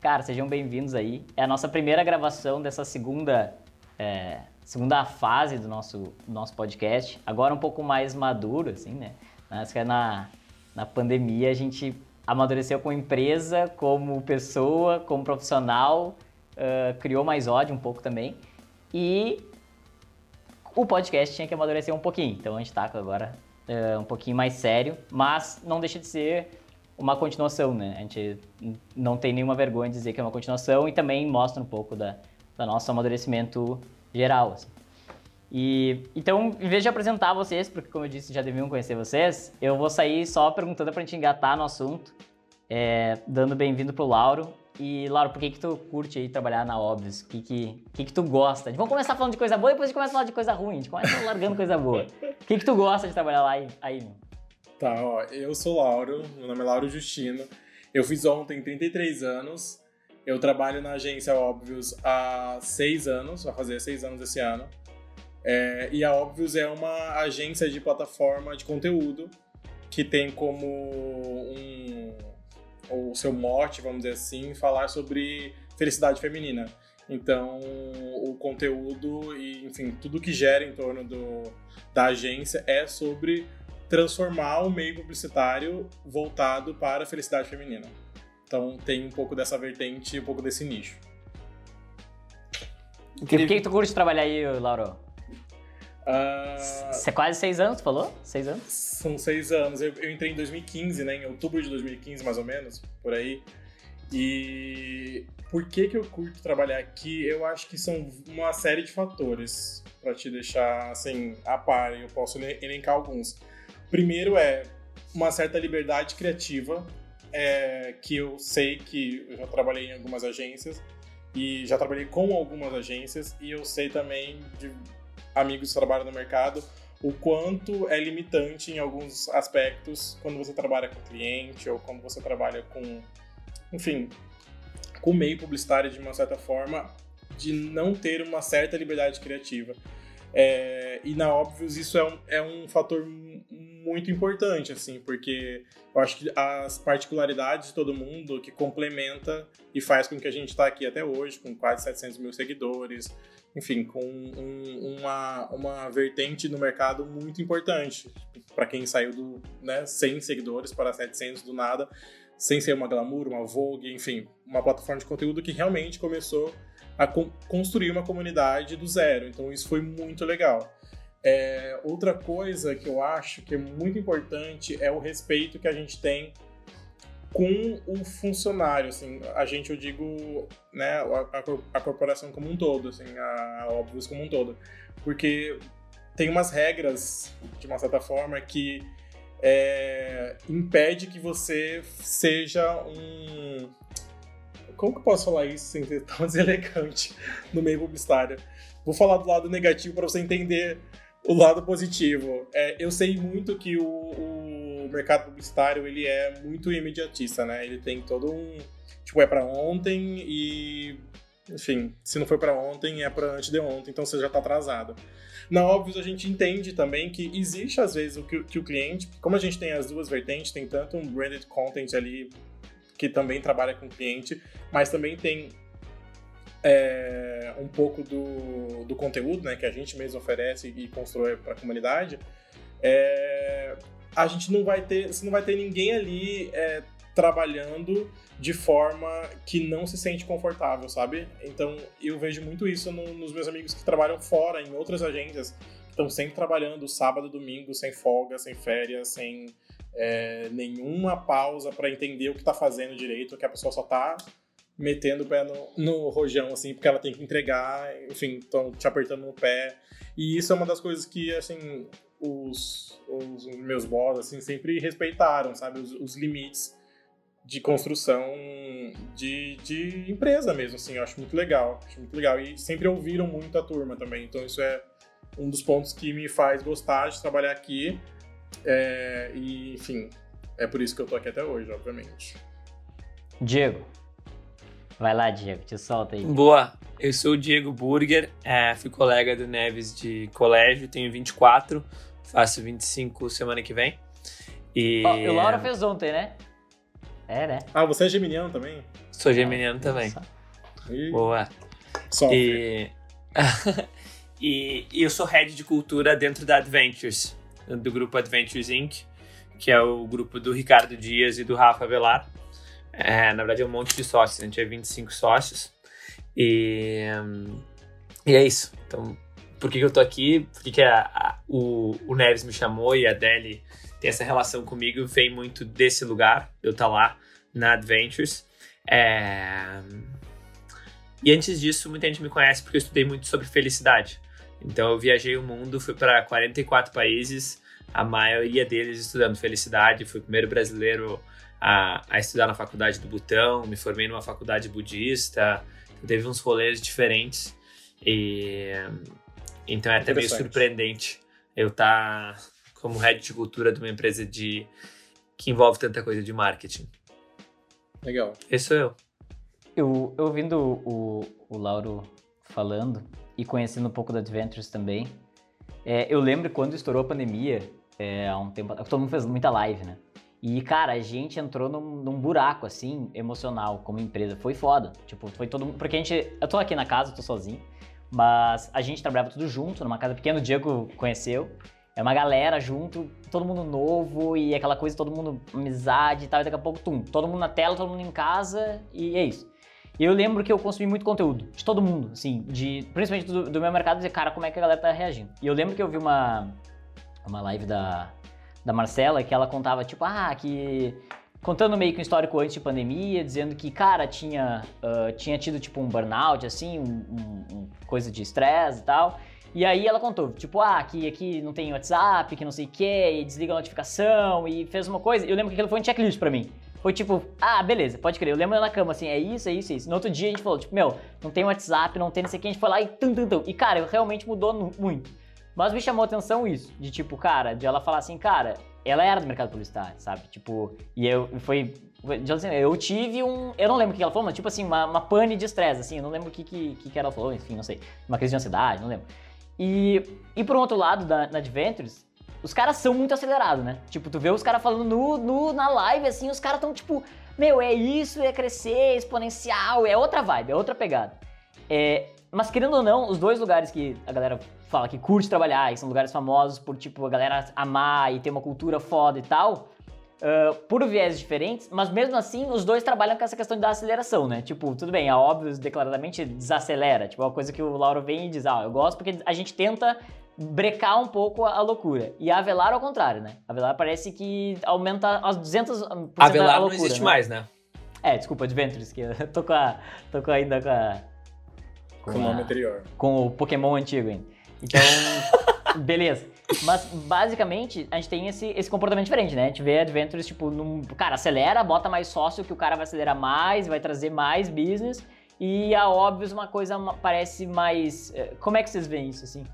Cara, sejam bem-vindos aí. É a nossa primeira gravação dessa segunda, é, segunda fase do nosso, nosso podcast. Agora um pouco mais maduro, assim, né? Mas que na, na pandemia a gente amadureceu como empresa, como pessoa, como profissional, uh, criou mais ódio um pouco também. E o podcast tinha que amadurecer um pouquinho. Então a gente tá agora uh, um pouquinho mais sério, mas não deixa de ser uma continuação, né? A gente não tem nenhuma vergonha de dizer que é uma continuação e também mostra um pouco da, da nosso amadurecimento geral. Assim. E então, em vez de apresentar vocês, porque como eu disse, já deviam conhecer vocês, eu vou sair só perguntando pra gente engatar no assunto, é, dando bem-vindo pro Lauro. E, Lauro, por que que tu curte aí trabalhar na Óbvios? O que que, que que tu gosta? Vamos começar falando de coisa boa, depois a gente começa a falar de coisa ruim. A gente começa largando coisa boa. O que que tu gosta de trabalhar lá aí, aí meu? Tá, ó, eu sou Lauro, meu nome é Lauro Justino. Eu fiz ontem 33 anos. Eu trabalho na agência Óbvios há seis anos, vai fazer seis anos esse ano. É, e a Óbvios é uma agência de plataforma de conteúdo que tem como um, o seu mote, vamos dizer assim, falar sobre felicidade feminina. Então, o conteúdo e, enfim, tudo que gera em torno do, da agência é sobre transformar o meio publicitário voltado para a felicidade feminina. Então tem um pouco dessa vertente, um pouco desse nicho. E por que, tu curte trabalhar aí, Lauro? Uh... é quase seis anos, tu falou? Seis anos? São seis anos. Eu, eu, entrei em 2015, né? Em outubro de 2015, mais ou menos, por aí. E por que que eu curto trabalhar aqui? Eu acho que são uma série de fatores para te deixar assim a par. Eu posso elencar alguns. Primeiro é uma certa liberdade criativa, é, que eu sei que eu já trabalhei em algumas agências e já trabalhei com algumas agências e eu sei também de amigos que trabalham no mercado o quanto é limitante em alguns aspectos quando você trabalha com cliente ou quando você trabalha com, enfim, com meio publicitário de uma certa forma, de não ter uma certa liberdade criativa. É, e na Óbvios isso é um, é um fator muito importante, assim, porque eu acho que as particularidades de todo mundo que complementa e faz com que a gente está aqui até hoje, com quase 700 mil seguidores, enfim, com um, uma, uma vertente no mercado muito importante. Para quem saiu do né, 100 seguidores para 700 do nada, sem ser uma glamour, uma Vogue, enfim, uma plataforma de conteúdo que realmente começou a construir uma comunidade do zero. Então isso foi muito legal. É, outra coisa que eu acho que é muito importante é o respeito que a gente tem com o funcionário, assim, a gente, eu digo, né, a, a corporação como um todo, assim, a, a como um todo, porque tem umas regras, de uma certa forma, que é, impede que você seja um... Como que eu posso falar isso sem ser tão deselegante no meio publicitário? Vou falar do lado negativo para você entender o lado positivo. É, eu sei muito que o, o, mercado publicitário ele é muito imediatista, né? Ele tem todo um tipo é para ontem e enfim, se não foi para ontem é para antes de ontem, então você já está atrasado. Na óbvio a gente entende também que existe às vezes o que, que o cliente, como a gente tem as duas vertentes, tem tanto um branded content ali que também trabalha com cliente, mas também tem é, um pouco do, do conteúdo né, que a gente mesmo oferece e constrói para a comunidade, é, a gente não vai ter, você não vai ter ninguém ali é, trabalhando de forma que não se sente confortável, sabe? Então eu vejo muito isso no, nos meus amigos que trabalham fora, em outras agências, que estão sempre trabalhando sábado, domingo, sem folga, sem férias, sem é, nenhuma pausa para entender o que está fazendo direito, que a pessoa só está metendo o pé no, no rojão, assim, porque ela tem que entregar, enfim, estão te apertando no pé. E isso é uma das coisas que, assim, os, os meus boss, assim, sempre respeitaram, sabe? Os, os limites de construção de, de empresa mesmo, assim, eu acho muito legal, acho muito legal. E sempre ouviram muito a turma também, então isso é um dos pontos que me faz gostar de trabalhar aqui. É, e, enfim, é por isso que eu tô aqui até hoje, obviamente. Diego, Vai lá, Diego, te solta aí. Boa, eu sou o Diego Burger, é, fui colega do Neves de colégio, tenho 24, faço 25 semana que vem. E oh, o Laura fez ontem, né? É, né? Ah, você é geminiano também? Sou geminiano também. E... Boa. Sofre. E... e... e eu sou head de cultura dentro da Adventures, do grupo Adventures Inc., que é o grupo do Ricardo Dias e do Rafa Velar. É, na verdade, é um monte de sócios, a gente é 25 sócios. E, e é isso. Então, por que, eu tô aqui? Por que, que a, a, o, o Neves me chamou e a Deli tem essa relação comigo? Vem muito desse lugar, eu tá lá na Adventures. É... E antes disso, muita gente me conhece porque eu estudei muito sobre felicidade. Então, eu viajei o mundo, fui para 44 países, a maioria deles estudando felicidade. Fui o primeiro brasileiro a, a estudar na faculdade do Butão, me formei numa faculdade budista. Teve uns rolês diferentes. E então é até meio surpreendente eu estar tá como head de cultura de uma empresa de que envolve tanta coisa de marketing. Legal. Esse sou eu. Eu, eu ouvindo o, o Lauro falando e conhecendo um pouco da Adventures também, é, eu lembro quando estourou a pandemia, é, há um tempo, todo mundo fez muita live, né? E, cara, a gente entrou num, num, buraco, assim, emocional, como empresa. Foi foda. Tipo, foi todo mundo. Porque a gente. Eu tô aqui na casa, tô sozinho. Mas a gente trabalhava tudo junto, numa casa pequena. O Diego conheceu. É uma galera junto, todo mundo novo e aquela coisa, todo mundo amizade e tal. E daqui a pouco, tum, todo mundo na tela, todo mundo em casa e é isso. E eu lembro que eu consumi muito conteúdo, de todo mundo, assim, de, principalmente do, do meu mercado, dizer, cara, como é que a galera tá reagindo. E eu lembro que eu vi uma, uma live da, da Marcela que ela contava, tipo, ah, que. Contando meio que um histórico antes de pandemia, dizendo que, cara, tinha, uh, tinha tido tipo um burnout, assim, um, um, um coisa de estresse e tal. E aí ela contou, tipo, ah, que aqui não tem WhatsApp, que não sei o que, e desliga a notificação, e fez uma coisa. Eu lembro que aquilo foi um checklist pra mim. Foi tipo, ah, beleza, pode crer. Eu lembro na cama, assim, é isso, é isso, é isso. No outro dia a gente falou, tipo, meu, não tem WhatsApp, não tem não sei o que, a gente foi lá e tum, tum, tum. E, cara, realmente mudou muito. Mas me chamou atenção isso, de tipo, cara, de ela falar assim, cara, ela era do mercado publicitário, sabe? Tipo, e eu foi. Eu tive um. Eu não lembro o que ela falou, mas tipo assim, uma, uma pane de estresse, assim, eu não lembro o que, que, que ela falou, enfim, não sei. Uma crise de ansiedade, não lembro. E, e por outro lado, da, na Adventures, os caras são muito acelerados, né? Tipo, tu vê os caras falando no, no, na live, assim, os caras tão tipo, meu, é isso, é crescer, é exponencial, é outra vibe, é outra pegada. É, mas querendo ou não, os dois lugares que a galera fala que curte trabalhar, e são lugares famosos por, tipo, a galera amar e ter uma cultura foda e tal, uh, por viés diferentes, mas mesmo assim, os dois trabalham com essa questão da aceleração, né? Tipo, tudo bem, a óbvio declaradamente desacelera, tipo, é uma coisa que o Lauro vem e diz, ah, eu gosto porque a gente tenta brecar um pouco a, loucura. E a Avelar ao contrário, né? A Avelar parece que aumenta as 200% a Avelar a loucura, não existe né? mais, né? É, desculpa, Adventures, que eu tô, com a, tô com ainda com a... Com, com o nome anterior. Com o Pokémon antigo ainda. Então, beleza. Mas, basicamente, a gente tem esse, esse comportamento diferente, né? A gente vê Adventures, tipo, num, cara, acelera, bota mais sócio que o cara vai acelerar mais, vai trazer mais business. E a Óbvios uma coisa parece mais... Eh, como é que vocês veem isso, assim?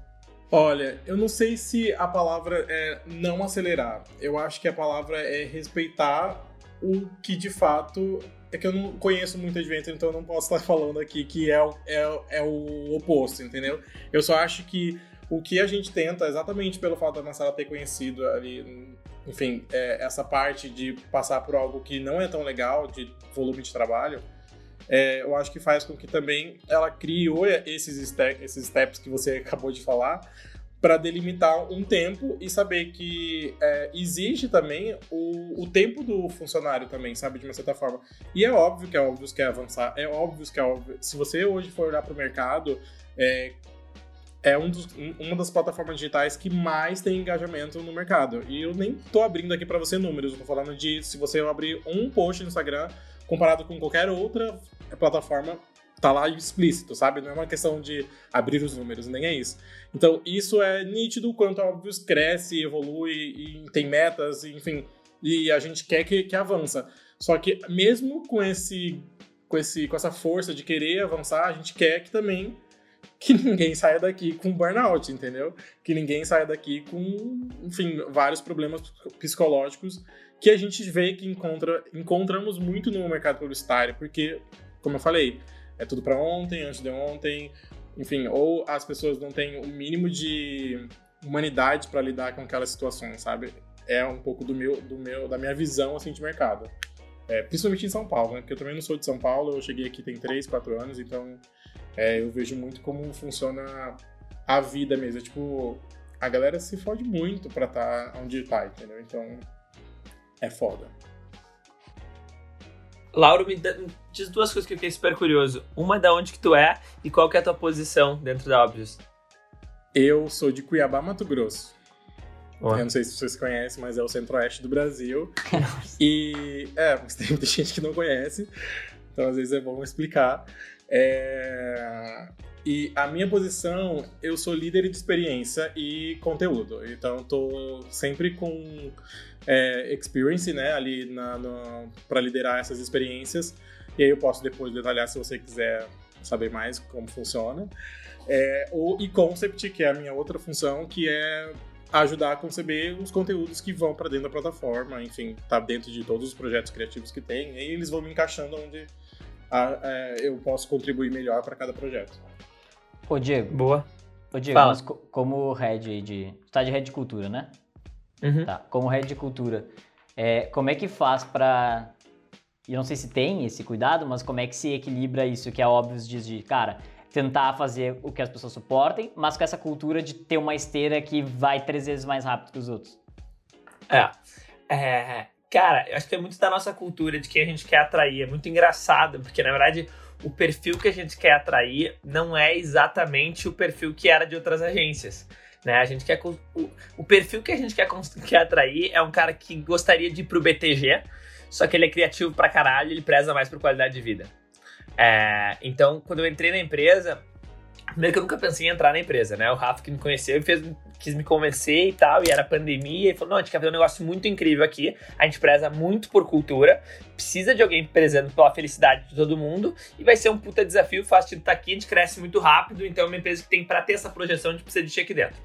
Olha, eu não sei se a palavra é não acelerar. Eu acho que a palavra é respeitar o que de fato. É que eu não conheço muito Adventure, então eu não posso estar falando aqui que é, é, é o oposto, entendeu? Eu só acho que o que a gente tenta, exatamente pelo fato da Marcela ter conhecido ali, enfim, é, essa parte de passar por algo que não é tão legal, de volume de trabalho, é, eu acho que faz com que também ela criou esses, ste esses steps que você acabou de falar, para delimitar um tempo e saber que é, existe também o, o tempo do funcionário também, sabe, de uma certa forma. E é óbvio que é óbvio que é avançar, é óbvio que é óbvio. Se você hoje for olhar para o mercado, é, é um dos, uma das plataformas digitais que mais tem engajamento no mercado. E eu nem tô abrindo aqui para você números, eu tô falando de se você abrir um post no Instagram comparado com qualquer outra plataforma, tá lá explícito, sabe? Não é uma questão de abrir os números, nem é isso. Então, isso é nítido quanto a Obvious cresce, evolui e tem metas, enfim, e a gente quer que, que avança. Só que mesmo com esse com esse com essa força de querer avançar, a gente quer que também que ninguém saia daqui com burnout, entendeu? Que ninguém saia daqui com, enfim, vários problemas psicológicos que a gente vê que encontra, encontramos muito no mercado publicitário, porque, como eu falei, é tudo para ontem, antes de ontem, enfim, ou as pessoas não têm o mínimo de humanidade para lidar com aquelas situações, sabe? É um pouco do meu, do meu, da minha visão assim de mercado. É, principalmente em São Paulo, né? Porque eu também não sou de São Paulo, eu cheguei aqui tem 3, 4 anos, então é, eu vejo muito como funciona a vida mesmo. É, tipo, a galera se fode muito pra estar tá onde tá, entendeu? Então, é foda. Lauro, me, diz duas coisas que eu fiquei super curioso. Uma é da onde que tu é e qual que é a tua posição dentro da Obvious. Eu sou de Cuiabá, Mato Grosso. Eu não sei se vocês conhecem, mas é o centro-oeste do Brasil. e, é, mas tem muita gente que não conhece, então às vezes é bom explicar. É... E a minha posição, eu sou líder de experiência e conteúdo. Então, tô sempre com é, experience, né, ali para liderar essas experiências. E aí eu posso depois detalhar se você quiser saber mais como funciona. É, o e-concept, que é a minha outra função, que é ajudar a conceber os conteúdos que vão para dentro da plataforma, enfim, tá dentro de todos os projetos criativos que tem, e eles vão me encaixando onde a, é, eu posso contribuir melhor para cada projeto. Ô Diego. Boa. Ô Diego, Fala. como head de. Tu tá de head de cultura, né? Uhum. Tá. Como head de cultura, é, como é que faz para e eu não sei se tem esse cuidado, mas como é que se equilibra isso que é óbvio diz de, cara, tentar fazer o que as pessoas suportem, mas com essa cultura de ter uma esteira que vai três vezes mais rápido que os outros. É. é cara, eu acho que é muito da nossa cultura de que a gente quer atrair. É muito engraçado, porque na verdade o perfil que a gente quer atrair não é exatamente o perfil que era de outras agências. Né? A gente quer o, o perfil que a gente quer, quer atrair é um cara que gostaria de ir pro BTG, só que ele é criativo pra caralho, ele preza mais por qualidade de vida. É, então, quando eu entrei na empresa, primeiro que eu nunca pensei em entrar na empresa, né? O Rafa que me conheceu fez, quis me convencer e tal, e era pandemia, e falou: não, a gente quer fazer um negócio muito incrível aqui, a gente preza muito por cultura, precisa de alguém prezando pela felicidade de todo mundo, e vai ser um puta desafio, fácil de estar aqui, a gente cresce muito rápido, então é uma empresa que tem para ter essa projeção, a gente precisa de ti aqui dentro.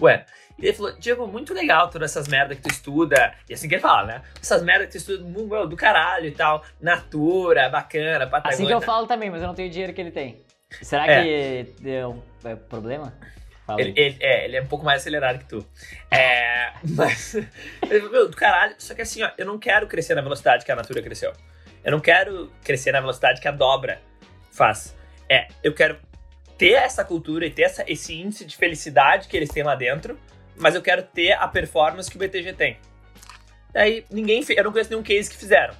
Ué, e ele falou, Diego, muito legal todas essas merdas que tu estuda. E assim que ele fala, né? Essas merdas que tu estuda, meu, do caralho e tal. Natura, bacana, Patagônia. Assim que eu falo também, mas eu não tenho o dinheiro que ele tem. Será é. que deu é problema? Ele, ele, é, ele é um pouco mais acelerado que tu. É, mas, meu, do caralho. Só que assim, ó, eu não quero crescer na velocidade que a Natura cresceu. Eu não quero crescer na velocidade que a Dobra faz. É, eu quero ter essa cultura e ter essa, esse índice de felicidade que eles têm lá dentro, mas eu quero ter a performance que o BTG tem. Daí ninguém eu não conheço nenhum case que fizeram.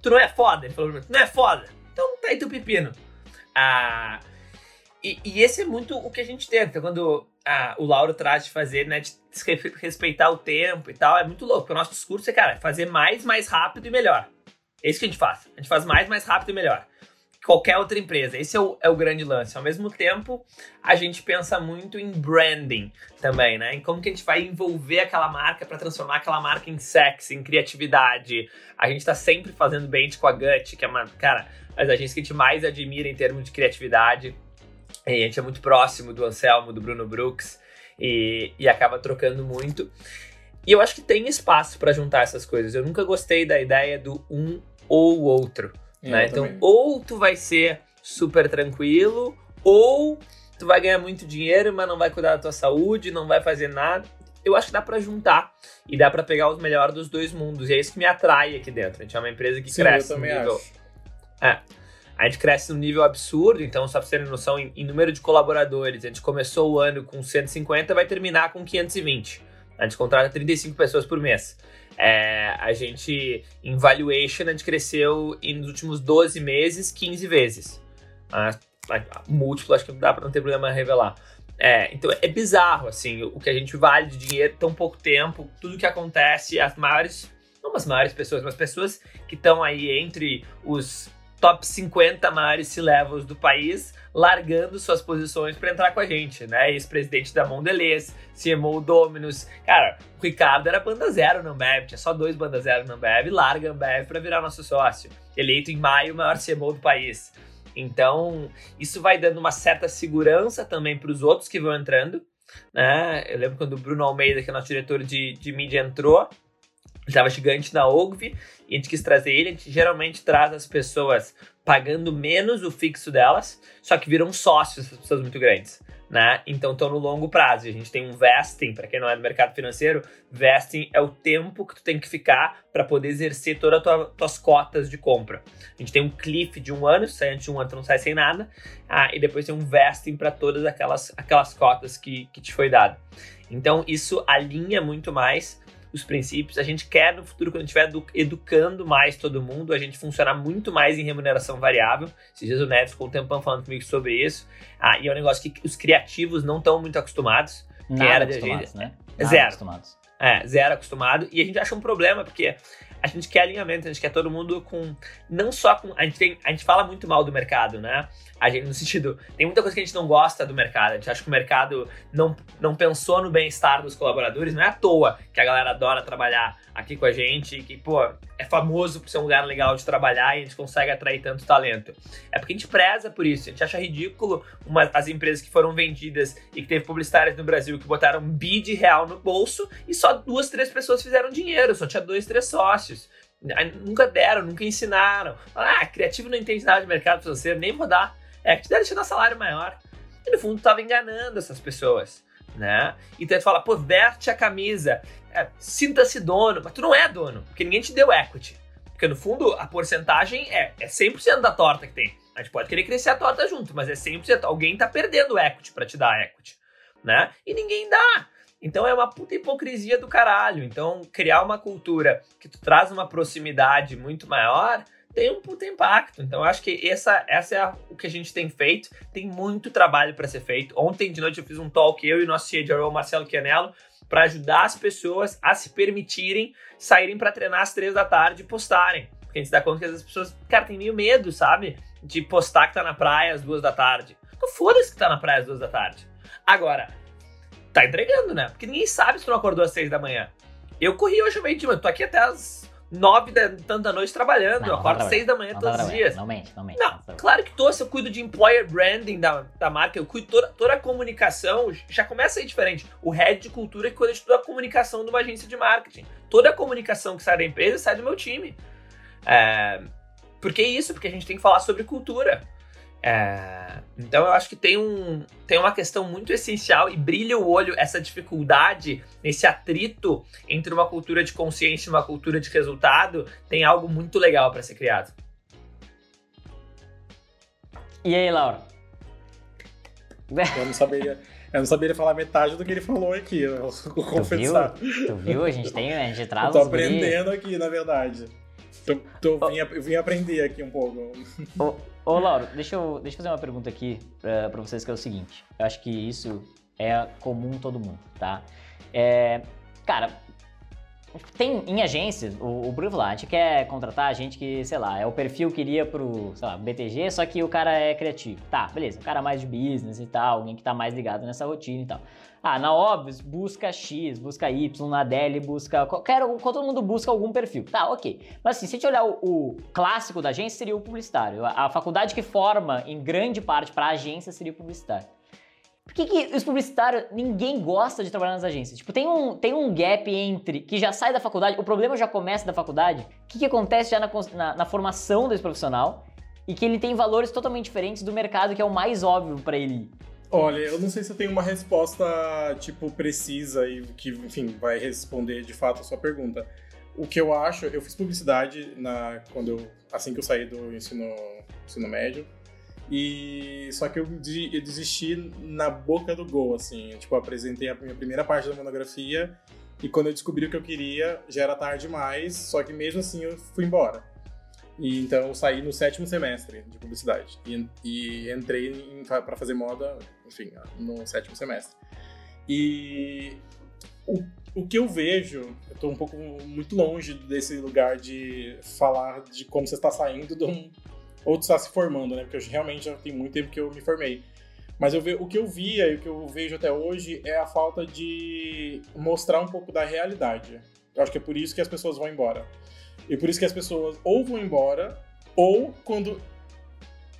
Tu não é foda? Ele falou, não é foda? Então tá aí teu pepino. Ah, e, e, esse é muito o que a gente tenta. Quando ah, o Lauro traz de fazer, né, de respeitar o tempo e tal, é muito louco. Porque o nosso discurso é, cara, fazer mais, mais rápido e melhor. É isso que a gente faz. A gente faz mais, mais rápido e melhor qualquer outra empresa. Esse é o, é o grande lance. Ao mesmo tempo, a gente pensa muito em branding também, né? Em como que a gente vai envolver aquela marca para transformar aquela marca em sexy, em criatividade. A gente tá sempre fazendo bench com a Gut, que é uma, cara, as agências que a gente mais admira em termos de criatividade. A gente é muito próximo do Anselmo, do Bruno Brooks e, e acaba trocando muito. E eu acho que tem espaço para juntar essas coisas. Eu nunca gostei da ideia do um ou outro. É, né? Então, também. ou tu vai ser super tranquilo, ou tu vai ganhar muito dinheiro, mas não vai cuidar da tua saúde, não vai fazer nada. Eu acho que dá para juntar e dá para pegar os melhores dos dois mundos. E é isso que me atrai aqui dentro. A gente é uma empresa que Sim, cresce no nível. Acho. É. A gente cresce num nível absurdo, então, só pra vocês terem noção, em, em, número de colaboradores, a gente começou o ano com 150, vai terminar com 520. A gente contrata 35 pessoas por mês. É, a gente, em valuation, a gente cresceu nos últimos 12 meses 15 vezes. Ah, múltiplo, acho que dá para não ter problema revelar. É, então é bizarro, assim, o que a gente vale de dinheiro tão pouco tempo, tudo que acontece, as maiores, não as maiores pessoas, mas pessoas que estão aí entre os top 50 maiores C-levels do país, largando suas posições para entrar com a gente, né? Ex-presidente da Mondelez, CMO Dominus. Cara, o Ricardo era banda zero no Ambev, tinha só dois banda zero no Ambev, larga Ambev para virar nosso sócio. Eleito em maio o maior CMO do país. Então, isso vai dando uma certa segurança também para os outros que vão entrando. Né? Eu lembro quando o Bruno Almeida, que é nosso diretor de, de mídia, entrou, estava gigante na Ogvi, e a gente quis trazer ele. A gente geralmente traz as pessoas pagando menos o fixo delas, só que viram sócios essas pessoas muito grandes né? Então estão no longo prazo. A gente tem um vesting, para quem não é do mercado financeiro, vesting é o tempo que tu tem que ficar para poder exercer todas as tua, tuas cotas de compra. A gente tem um cliff de um ano, sai antes de um ano tu não sai sem nada, ah, e depois tem um vesting para todas aquelas, aquelas cotas que, que te foi dado. Então isso alinha muito mais os princípios. A gente quer no futuro, quando estiver educando mais todo mundo, a gente funcionar muito mais em remuneração variável. Esses dias o Neves ficou um tempão falando comigo sobre isso. Ah, e é um negócio que os criativos não estão muito acostumados. Nada era acostumados, gente, né? Nada zero. Acostumados. É, zero acostumado. E a gente acha um problema, porque a gente quer alinhamento, a gente quer todo mundo com. Não só com. A gente, tem, a gente fala muito mal do mercado, né? A gente, no sentido, tem muita coisa que a gente não gosta do mercado. A gente acha que o mercado não, não pensou no bem-estar dos colaboradores. Não é à toa que a galera adora trabalhar aqui com a gente, que, pô, é famoso por ser um lugar legal de trabalhar e a gente consegue atrair tanto talento. É porque a gente preza por isso. A gente acha ridículo uma, as empresas que foram vendidas e que teve publicitárias no Brasil que botaram bid real no bolso e só duas, três pessoas fizeram dinheiro, só tinha dois, três sócios. Nunca deram, nunca ensinaram. Ah, criativo não entende nada de mercado financeiro, nem vou dar é que te deve te dar salário maior. E no fundo estava enganando essas pessoas, né? Então ele fala, pô, verte a camisa, é, sinta-se dono, mas tu não é dono, porque ninguém te deu equity. Porque no fundo a porcentagem é, é 100% da torta que tem. A gente pode querer crescer a torta junto, mas é 100%. Alguém tá perdendo equity para te dar equity, né? E ninguém dá. Então é uma puta hipocrisia do caralho. Então criar uma cultura que tu traz uma proximidade muito maior tem um puta impacto. Então, eu acho que essa, essa é a, o que a gente tem feito. Tem muito trabalho para ser feito. Ontem de noite eu fiz um talk, eu e o nosso CHRO, Marcelo Chianello, para ajudar as pessoas a se permitirem saírem para treinar às três da tarde e postarem. Porque a gente dá conta que as pessoas, cara, tem meio medo, sabe? De postar que tá na praia às duas da tarde. Então foda-se que tá na praia às duas da tarde. Agora, tá entregando, né? Porque ninguém sabe se tu não acordou às seis da manhã. Eu corri hoje meio dia, tô aqui até as nove da, tanto da noite trabalhando. Não, eu acordo seis da manhã todos os dias. Não mente, não mente. Não, não claro que tô, se eu cuido de employer branding da, da marca, eu cuido toda, toda a comunicação, já começa aí diferente. O head de cultura é que cuida de toda a comunicação de uma agência de marketing. Toda a comunicação que sai da empresa sai do meu time. É, por que isso? Porque a gente tem que falar sobre cultura. É, então eu acho que tem, um, tem uma questão muito essencial e brilha o olho essa dificuldade, esse atrito entre uma cultura de consciência e uma cultura de resultado, tem algo muito legal para ser criado. E aí, Laura? Eu não saberia, eu não saberia falar metade do que ele falou aqui, eu vou confessar. Tu viu? Tu viu? A gente tem, a gente traz Eu tô aprendendo aqui, na verdade. Tô, tô, vim, vim aprender aqui um pouco. Ô, Lauro, deixa eu, deixa eu fazer uma pergunta aqui pra, pra vocês, que é o seguinte. Eu acho que isso é comum todo mundo, tá? É, cara, tem em agências, o, o Bruno gente quer contratar a gente que, sei lá, é o perfil que iria pro, sei lá, BTG, só que o cara é criativo. Tá, beleza, o cara mais de business e tal, alguém que tá mais ligado nessa rotina e tal. Ah, na Obvious busca X, busca Y, na Dell busca. Qualquer, todo mundo busca algum perfil. Tá, ok. Mas assim, se a gente olhar o, o clássico da agência, seria o publicitário. A, a faculdade que forma, em grande parte, para a agência seria o publicitário. Por que, que os publicitários, ninguém gosta de trabalhar nas agências? Tipo, tem um, tem um gap entre que já sai da faculdade, o problema já começa da faculdade, o que, que acontece já na, na, na formação desse profissional e que ele tem valores totalmente diferentes do mercado que é o mais óbvio para ele Olha, eu não sei se eu tenho uma resposta, tipo, precisa e que, enfim, vai responder de fato a sua pergunta. O que eu acho, eu fiz publicidade na, quando eu, assim que eu saí do ensino, ensino médio. E só que eu, eu desisti na boca do gol, assim. Eu, tipo, apresentei a minha primeira parte da monografia e quando eu descobri o que eu queria, já era tarde demais, só que mesmo assim eu fui embora. E então eu saí no sétimo semestre de publicidade e, e entrei para fazer moda, enfim, no sétimo semestre. E o, o que eu vejo, eu estou um pouco muito longe desse lugar de falar de como você está saindo de um, ou estar se formando, né? Porque eu realmente já tem muito tempo que eu me formei. Mas eu ve, o que eu via e o que eu vejo até hoje é a falta de mostrar um pouco da realidade. Eu acho que é por isso que as pessoas vão embora. E por isso que as pessoas ou vão embora, ou quando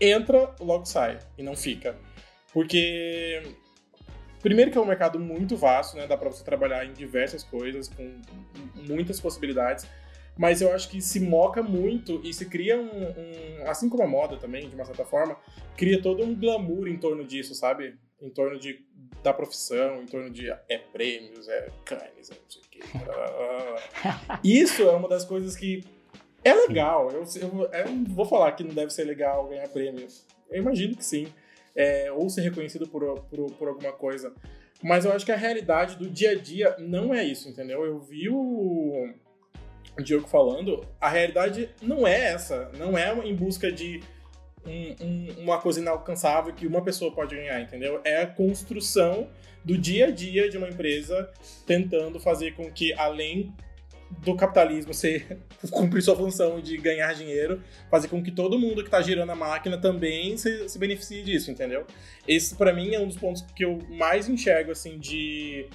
entra, logo sai e não fica. Porque primeiro que é um mercado muito vasto, né? Dá para você trabalhar em diversas coisas com muitas possibilidades. mas eu acho que se moca muito e se cria um, um, Assim como a moda também, de uma certa forma, cria todo um glamour em torno disso, sabe? Em torno de, da profissão, em torno de é prêmios, é canes, é não sei o quê. Isso é uma das coisas que é legal. Eu, eu, eu não vou falar que não deve ser legal ganhar prêmios. Eu imagino que sim. É, ou ser reconhecido por, por, por alguma coisa. Mas eu acho que a realidade do dia a dia não é isso, entendeu? Eu vi o Diogo falando, a realidade não é essa. Não é em busca de um, um, uma coisa inalcançável que uma pessoa pode ganhar, entendeu? É a construção do dia a dia de uma empresa tentando fazer com que, além do capitalismo ser cumprir sua função de ganhar dinheiro, fazer com que todo mundo que está girando a máquina também se, se beneficie disso, entendeu? Esse para mim é um dos pontos que eu mais enxergo assim de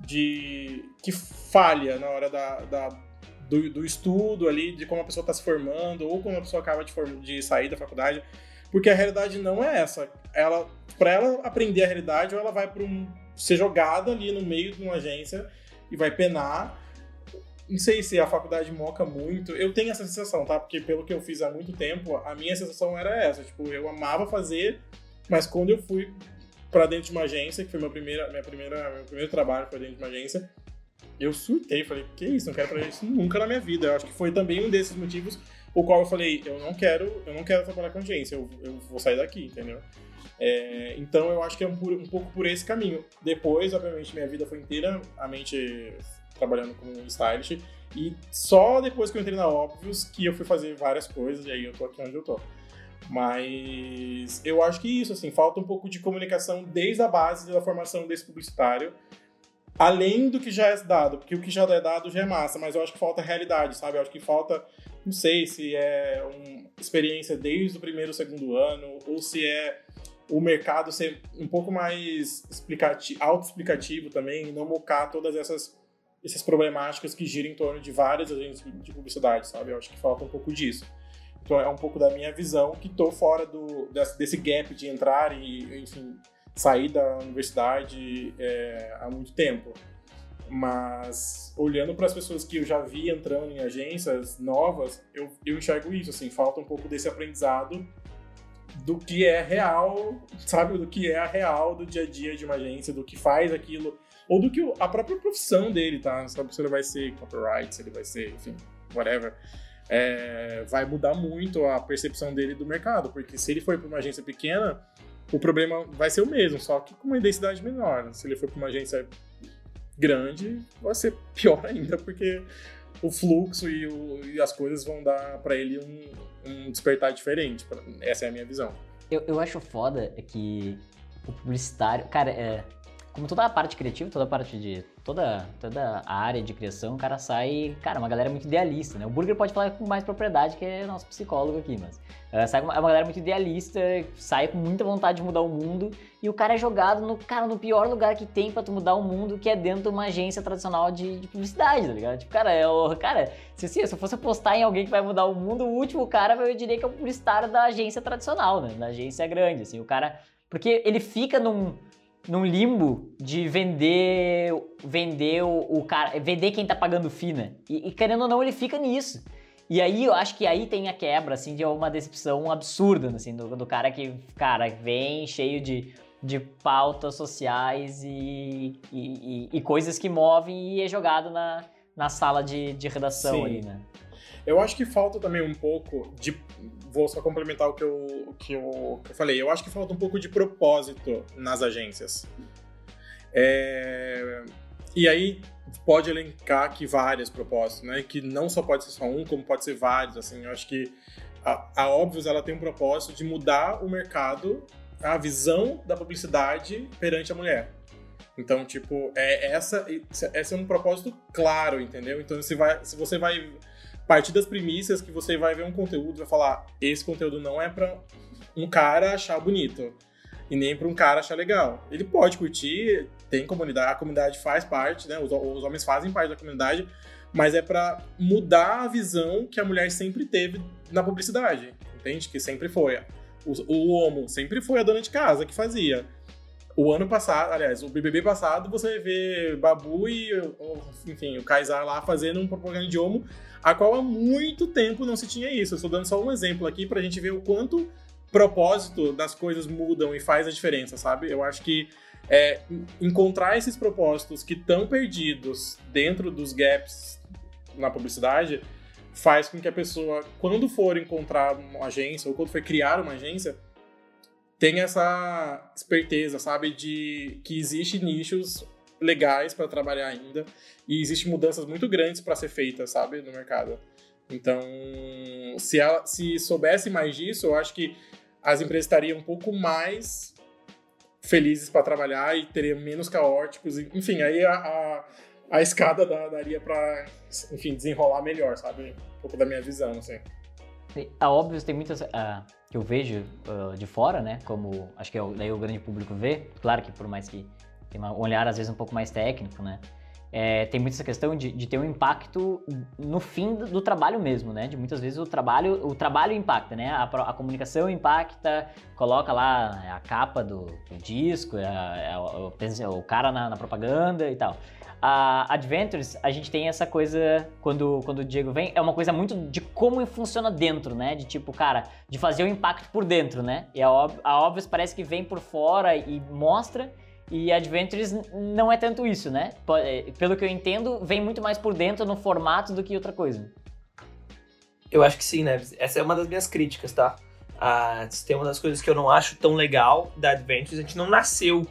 de que falha na hora da, da do, do, estudo ali, de como a pessoa está se formando ou como a pessoa acaba de, de sair da faculdade, porque a realidade não é essa. Ela, para ela aprender a realidade, ou ela vai para um ser jogada ali no meio de uma agência e vai penar não sei se a faculdade moca muito. Eu tenho essa sensação, tá? Porque pelo que eu fiz há muito tempo, a minha sensação era essa. Tipo, eu amava fazer, mas quando eu fui para dentro de uma agência, que foi meu, primeira, minha primeira, meu primeiro trabalho foi dentro de uma agência, eu surtei. Falei, que isso? Não quero fazer isso nunca na minha vida. Eu acho que foi também um desses motivos o qual eu falei, eu não quero, eu não quero trabalhar com agência, eu, eu vou sair daqui, entendeu? É, então eu acho que é um, um, pouco por esse caminho. Depois, obviamente, minha vida foi inteiramente trabalhando com stylist. E só depois que eu entrei na Óbvios que eu fui fazer várias coisas e aí eu tô aqui onde eu tô. Mas eu acho que isso, assim, falta um pouco de comunicação desde a base da formação desse publicitário, além do que já é dado, porque o que já é dado já é massa, mas eu acho que falta realidade, sabe? Eu acho que falta, não sei se é uma experiência desde o primeiro, segundo ano, ou se é o mercado ser um pouco mais explicativo, auto-explicativo também, e não mocar todas essas essas problemáticas que giram em torno de várias agências de publicidade, sabe? Eu acho que falta um pouco disso. Então é um pouco da minha visão que estou fora do, desse gap de entrar e, enfim, sair da universidade é, há muito tempo. Mas olhando para as pessoas que eu já vi entrando em agências novas, eu, eu enxergo isso, assim, falta um pouco desse aprendizado do que é real, sabe? Do que é a real do dia a dia de uma agência, do que faz aquilo ou do que a própria profissão dele, tá? Sabe se ele vai ser copyright, se ele vai ser, enfim, whatever. É, vai mudar muito a percepção dele do mercado, porque se ele for para uma agência pequena, o problema vai ser o mesmo, só que com uma densidade menor. Se ele for para uma agência grande, vai ser pior ainda, porque o fluxo e, o, e as coisas vão dar para ele um, um, despertar diferente. Essa é a minha visão. Eu, eu acho foda que o publicitário. Cara, é, como toda a parte criativa, toda a parte de. Toda, toda a área de criação, o cara sai. Cara, uma galera muito idealista, né? O Burger pode falar com mais propriedade, que é nosso psicólogo aqui, mas. Uh, sai é uma galera muito idealista, sai com muita vontade de mudar o mundo, e o cara é jogado no, cara, no pior lugar que tem pra tu mudar o mundo, que é dentro de uma agência tradicional de, de publicidade, tá ligado? Tipo, cara, é o, cara se, se, se eu fosse apostar em alguém que vai mudar o mundo, o último cara eu diria que é o publicitário da agência tradicional, né? Da agência grande, assim, o cara. Porque ele fica num num limbo de vender vender o, o cara, vender quem tá pagando fina. E, e, querendo ou não, ele fica nisso. E aí eu acho que aí tem a quebra, assim, de uma decepção absurda, assim, do, do cara que, cara, vem cheio de, de pautas sociais e, e, e, coisas que movem e é jogado na, na sala de, de redação Sim. ali, né? Eu acho que falta também um pouco de. Vou só complementar o que eu, que eu, que eu falei. Eu acho que falta um pouco de propósito nas agências. É... E aí pode elencar aqui vários propósitos, né? Que não só pode ser só um, como pode ser vários. Assim, eu acho que a, a Óbvios ela tem um propósito de mudar o mercado, a visão da publicidade perante a mulher. Então, tipo, é essa, esse é um propósito claro, entendeu? Então, se, vai, se você vai partir das premissas que você vai ver um conteúdo e vai falar: esse conteúdo não é para um cara achar bonito e nem para um cara achar legal. Ele pode curtir, tem comunidade, a comunidade faz parte, né? Os, os homens fazem parte da comunidade, mas é para mudar a visão que a mulher sempre teve na publicidade, entende? Que sempre foi. O, o homo sempre foi a dona de casa que fazia. o ano passado, aliás, o BBB passado, você vê Babu e, enfim, o Kaysar lá fazendo um propaganda de homo, a qual há muito tempo não se tinha isso. Eu estou dando só um exemplo aqui pra gente ver o quanto propósito das coisas mudam e faz a diferença, sabe? Eu acho que é, encontrar esses propósitos que estão perdidos dentro dos gaps na publicidade faz com que a pessoa, quando for encontrar uma agência ou quando for criar uma agência, tem essa esperteza, sabe, de que existe nichos legais para trabalhar ainda e existe mudanças muito grandes para ser feitas, sabe, no mercado. Então, se ela se soubesse mais disso, eu acho que as empresas estariam um pouco mais felizes para trabalhar e teriam menos caóticos. Enfim, aí a, a, a escada daria para, enfim, desenrolar melhor, sabe? Um pouco da minha visão, assim. É óbvio, tem muitas. Uh, que eu vejo uh, de fora, né? Como acho que é o, daí o grande público vê. Claro que por mais que tem um olhar às vezes um pouco mais técnico, né? É, tem muito essa questão de, de, ter um impacto no fim do, do, trabalho mesmo, né? De muitas vezes o trabalho, o trabalho impacta, né? A, a comunicação impacta, coloca lá a capa do, do disco, é, é, o, é o, cara na, na propaganda e tal. A Adventures, a gente tem essa coisa, quando, quando o Diego vem, é uma coisa muito de como funciona dentro, né? De tipo, cara, de fazer o impacto por dentro, né? E a, a Obvious parece que vem por fora e mostra, e Adventures não é tanto isso, né? É, pelo que eu entendo, vem muito mais por dentro no formato do que outra coisa. Eu acho que sim, né? Essa é uma das minhas críticas, tá? Ah, tem uma das coisas que eu não acho tão legal da Adventures, a gente não nasceu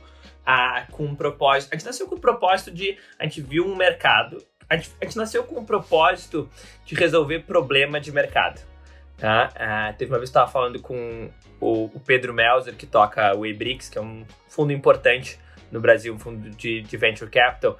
com um propósito. A gente nasceu com o propósito de. A gente viu um mercado. A gente, a gente nasceu com o propósito de resolver problema de mercado. Tá? Ah, teve uma vez que eu estava falando com o, o, Pedro Melzer, que toca o Ebrix, que é um fundo importante no Brasil, um fundo de, de venture capital.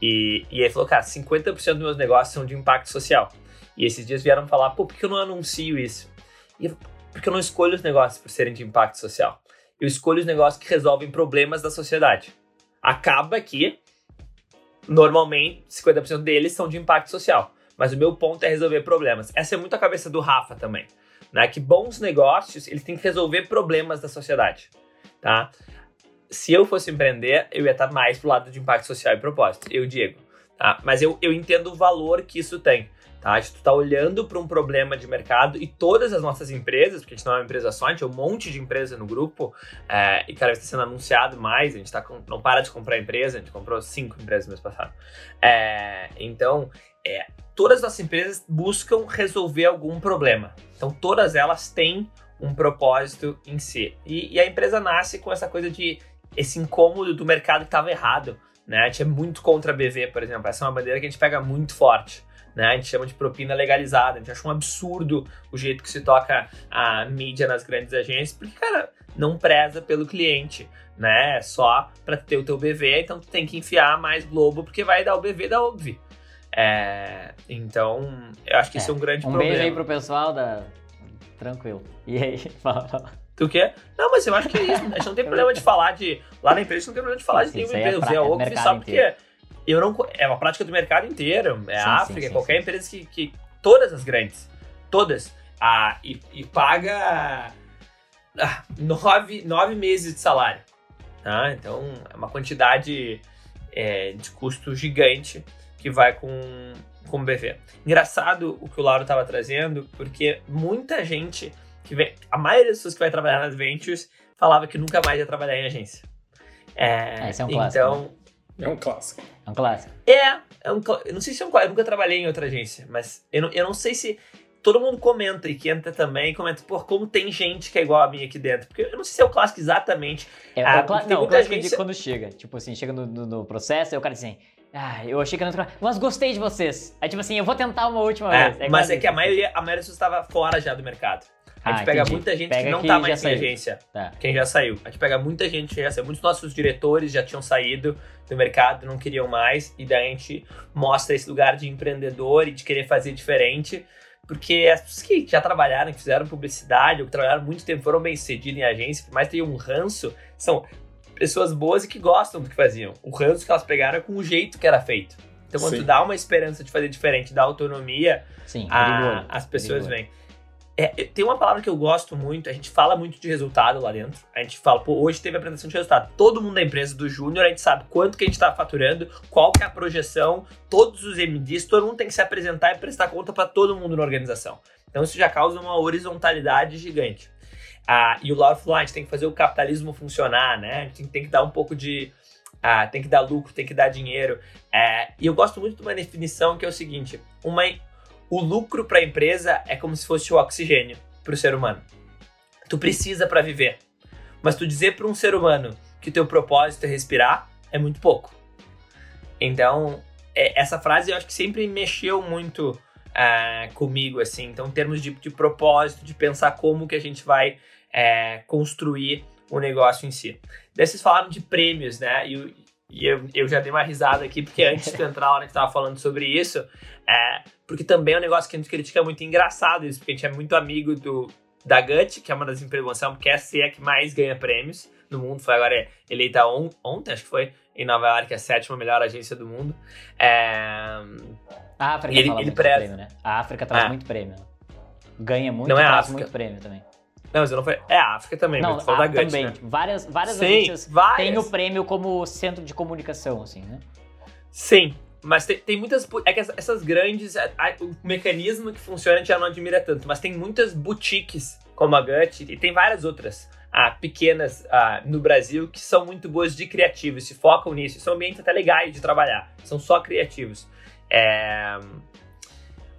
E, e ele falou, cara, 50% dos meus negócios são de impacto social. E esses dias vieram falar, pô, por que eu não anuncio isso? E eu, porque eu não escolho os negócios por serem de impacto social eu escolho os negócios que resolvem problemas da sociedade. Acaba que, normalmente, 50% deles são de impacto social. Mas o meu ponto é resolver problemas. Essa é muito a cabeça do Rafa também. Né? Que bons negócios, eles têm que resolver problemas da sociedade. Tá? Se eu fosse empreender, eu ia estar mais pro lado de impacto social e propósito. Eu, Diego. Tá? Mas eu, eu entendo o valor que isso tem. Tá? A gente está olhando para um problema de mercado e todas as nossas empresas, porque a gente não é uma empresa só, a gente é um monte de empresa no grupo é, e cada vez está sendo anunciado mais, a gente tá com, não para de comprar empresa, a gente comprou cinco empresas no mês passado. É, então, é, todas as empresas buscam resolver algum problema. Então, todas elas têm um propósito em si. E, e a empresa nasce com essa coisa de esse incômodo do mercado que estava errado. Né? A gente é muito contra a BV, por exemplo. Essa é uma bandeira que a gente pega muito forte né? A gente chama de propina legalizada. A gente acha um absurdo o jeito que se toca a mídia nas grandes agências, porque, cara, não preza pelo cliente, né? É só para ter o teu BV, então tu tem que enfiar mais Globo, porque vai dar o BV da OBVI. É, então, eu acho que é, isso é um grande um problema. Um beijo aí pro pessoal da... Tranquilo. E aí, fala, fala. Tu quer? Não, mas eu acho que é isso. A gente não tem problema de falar de. Lá na empresa, não tem problema de falar sim, de nenhuma empresa. É pra, é, é só porque eu não é uma prática do mercado inteiro. É sim, África, sim, qualquer empresa que, que. Todas as grandes. Todas. Ah, e, e paga ah, nove, nove meses de salário. Tá? Então é uma quantidade é, de custo gigante que vai com, com o BV. Engraçado o que o Lauro estava trazendo, porque muita gente que vem. A maioria das pessoas que vai trabalhar nas Ventures falava que nunca mais ia trabalhar em agência. É, Esse é um clássico. Então, né? É um clássico. É um clássico. É, é um, eu não sei se é um clássico, eu nunca trabalhei em outra agência, mas eu não, eu não sei se todo mundo comenta e que entra também, comenta, pô, como tem gente que é igual a mim aqui dentro. Porque eu não sei se é o clássico exatamente. É, ah, o clá... não, o clássico agência... é de quando chega. Tipo assim, chega no, no, no processo, aí o cara diz assim, ah, eu achei que eu não mas gostei de vocês. Aí tipo assim, eu vou tentar uma última é, vez. É mas é que a maioria, a maioria das pessoas estava fora já do mercado. A gente ah, pega entendi. muita gente pega que não tá mais em agência. Tá. Quem já saiu. A gente pega muita gente que já saiu. Muitos nossos diretores já tinham saído do mercado, não queriam mais. E daí a gente mostra esse lugar de empreendedor e de querer fazer diferente. Porque as pessoas que já trabalharam, que fizeram publicidade, ou que trabalharam muito tempo, foram bem cedidos em agência, por mais ter um ranço, são pessoas boas e que gostam do que faziam. O ranço que elas pegaram é com o jeito que era feito. Então, quando Sim. tu dá uma esperança de fazer diferente, dá autonomia, Sim, a, as pessoas vêm. É, tem uma palavra que eu gosto muito, a gente fala muito de resultado lá dentro. A gente fala, pô, hoje teve apresentação de resultado. Todo mundo da empresa do Júnior, a gente sabe quanto que a gente está faturando, qual que é a projeção, todos os MDs, todo mundo tem que se apresentar e prestar conta para todo mundo na organização. Então isso já causa uma horizontalidade gigante. Ah, e o Lauro falou, a gente tem que fazer o capitalismo funcionar, né? A gente tem que dar um pouco de... Ah, tem que dar lucro, tem que dar dinheiro. É, e eu gosto muito de uma definição que é o seguinte, uma o lucro para a empresa é como se fosse o oxigênio para o ser humano. Tu precisa para viver. Mas tu dizer para um ser humano que teu propósito é respirar é muito pouco. Então, é, essa frase eu acho que sempre mexeu muito uh, comigo, assim. Então, em termos de, de, propósito, de pensar como que a gente vai é, construir o negócio em si. Daí vocês falaram de prêmios, né? E, e eu, eu já dei uma risada aqui, porque antes de entrar, a hora que estava falando sobre isso, é, porque também é um negócio que a gente critica muito engraçado isso, porque a gente é muito amigo do, da Gut, que é uma das empresas, que é a ser a que mais ganha prêmios no mundo, foi agora eleita on, ontem, acho que foi, em Nova York, a sétima melhor agência do mundo. É, a África ele, ele preza. prêmio, né? A África traz é. muito prêmio. Ganha muito não é traz muito prêmio também. Não, mas eu não foi. É a África também, não, mas a, da Gut, também. Né? Várias, várias Sim, agências várias. têm o prêmio como centro de comunicação, assim, né? Sim, mas tem, tem muitas. É que essas grandes. A, o mecanismo que funciona a gente já não admira tanto, mas tem muitas boutiques como a Gut e tem várias outras ah, pequenas ah, no Brasil que são muito boas de criativos, se focam nisso. São ambientes até legais de trabalhar, são só criativos. É,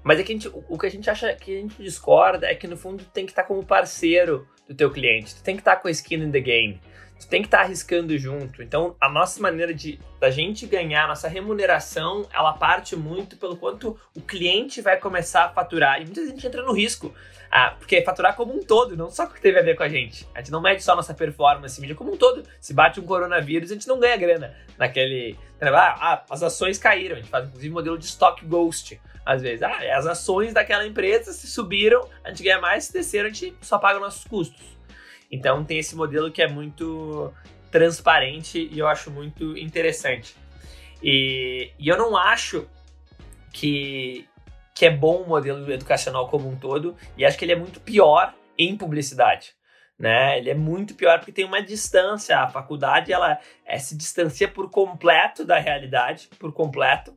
mas é que gente, o que a gente acha que a gente discorda é que no fundo tem que estar como parceiro do teu cliente, tu tem que estar com a skin in the game, tu tem que estar arriscando junto. Então a nossa maneira de da gente ganhar, nossa remuneração, ela parte muito pelo quanto o cliente vai começar a faturar. E muita gente entra no risco. Ah, porque é faturar como um todo, não só porque teve a ver com a gente. A gente não mede só nossa performance mídia como um todo. Se bate um coronavírus, a gente não ganha grana naquele. Ah, ah, as ações caíram. A gente faz inclusive modelo de stock ghost às vezes. Ah, as ações daquela empresa se subiram, a gente ganha mais, se desceram, a gente só paga nossos custos. Então tem esse modelo que é muito transparente e eu acho muito interessante. E, e eu não acho que, que é bom o modelo educacional como um todo, e acho que ele é muito pior em publicidade né? Ele é muito pior porque tem uma distância. A faculdade ela é, se distancia por completo da realidade, por completo.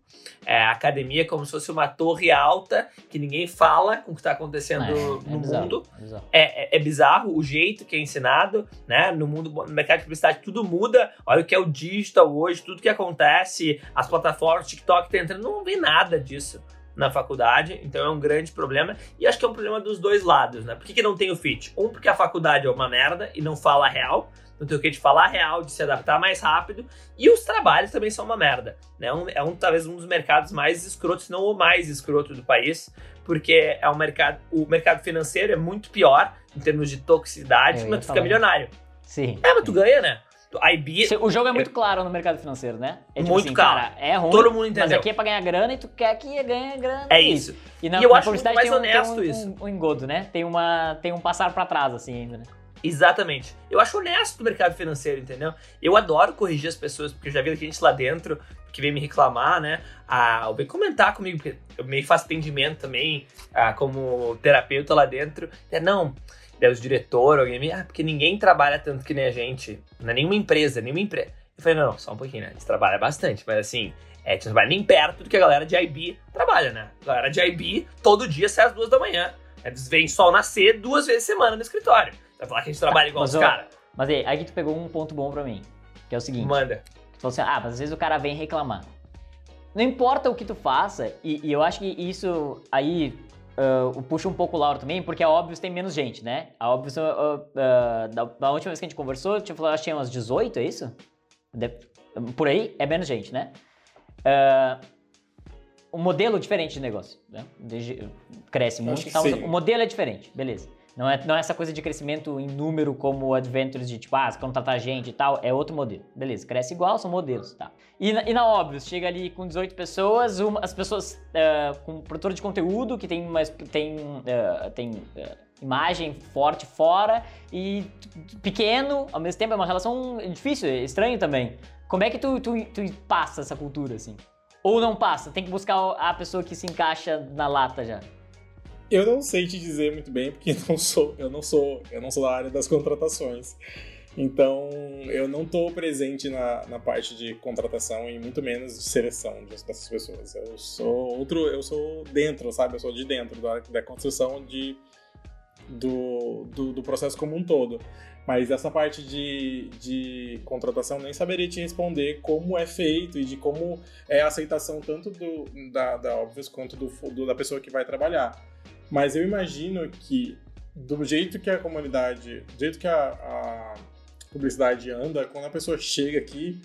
É, a academia é como se fosse uma torre alta que ninguém fala com o que está acontecendo é, é no bizarro, mundo. É bizarro. É, é, bizarro o jeito que é ensinado, né? No mundo, no mercado de publicidade tudo muda. Olha o que é o digital hoje, tudo que acontece, as plataformas, TikTok tá entrando, não vê nada disso na faculdade, então é um grande problema. E acho que é um problema dos dois lados, né? Por que, que não tem o fit? Um, porque a faculdade é uma merda e não fala real, não tem o que de falar real, de se adaptar mais rápido, e os trabalhos também são uma merda. Né? Um, é um, talvez um dos mercados mais escrotos, se não o mais escroto do país, porque é um mercado, o mercado financeiro é muito pior em termos de toxicidade, mas tu fica milionário. Sim. É, mas tu ganha, né? IB... O jogo é muito claro no mercado financeiro, né? É tipo muito assim, claro. Cara, é ruim, Todo mundo entendeu. mas aqui é pra ganhar grana e tu quer que ganhe grana. É isso. E, na, e eu na acho muito mais tem um, honesto tem um, isso. Um, um, engodo, né? Tem, uma, tem um passar pra trás, assim, ainda, né? Exatamente. Eu acho honesto o mercado financeiro, entendeu? Eu adoro corrigir as pessoas, porque eu já vi gente lá dentro que vem me reclamar, né? Ah, vem comentar comigo, porque eu meio faço atendimento também, ah, como terapeuta lá dentro. É, não, Daí os diretores, alguém me, ah, porque ninguém trabalha tanto que nem a gente. Não é nenhuma empresa, nenhuma empresa. Eu falei, não, não, só um pouquinho, né? A gente trabalha bastante, mas assim, é, a gente não trabalha nem perto do que a galera de IB trabalha, né? A galera de IB todo dia sai às duas da manhã. Eles vêm sol nascer duas vezes semana no escritório. Vai falar que a gente trabalha igual mas, os caras. Mas aí, aí tu pegou um ponto bom pra mim, que é o seguinte. Manda. Tu falou assim, ah, mas às vezes o cara vem reclamar. Não importa o que tu faça, e, e eu acho que isso aí uh, puxa um pouco o Lauro também, porque a Óbvios tem menos gente, né? A Óbvios, uh, uh, da, da, última vez que a gente conversou, tipo, acho que tinha umas 18, é isso? De, por aí, é menos gente, né? um modelo diferente de negócio, né? De, cresce muito, então, o modelo é diferente, beleza. Não é, não é essa coisa de crescimento em número como Adventures de tipo, ah, contratar gente e tal, é outro modelo. Beleza, cresce igual, são modelos, tá? E na, e na Óbvios, chega ali com 18 pessoas, uma, as pessoas uh, com produtor de conteúdo que tem, mais, tem, uh, tem uh, imagem forte fora e pequeno, ao mesmo tempo é uma relação difícil, é estranho também. Como é que tu, tu, tu passa essa cultura, assim? Ou não passa? Tem que buscar a pessoa que se encaixa na lata já? Eu não sei te dizer muito bem, porque não sou, eu não sou, eu não sou da área das contratações. Então, eu não estou presente na, na parte de contratação e muito menos de seleção dessas pessoas. Eu sou outro, eu sou dentro, sabe? Eu sou de dentro da, da construção de, do, do, do processo como um todo. Mas essa parte de, de contratação nem saberia te responder como é feito e de como é a aceitação tanto do, da, da Obvious quanto do, do, da pessoa que vai trabalhar. Mas eu imagino que do jeito que a comunidade, do jeito que a, a publicidade anda, quando a pessoa chega aqui,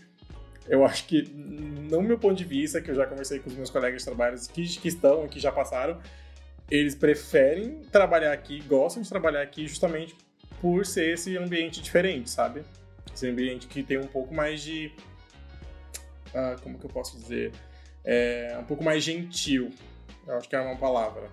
eu acho que, no meu ponto de vista, que eu já conversei com os meus colegas de trabalho que, que estão, que já passaram, eles preferem trabalhar aqui, gostam de trabalhar aqui justamente por ser esse ambiente diferente, sabe? Esse ambiente que tem um pouco mais de. Ah, como que eu posso dizer? É, um pouco mais gentil. Eu acho que é uma palavra.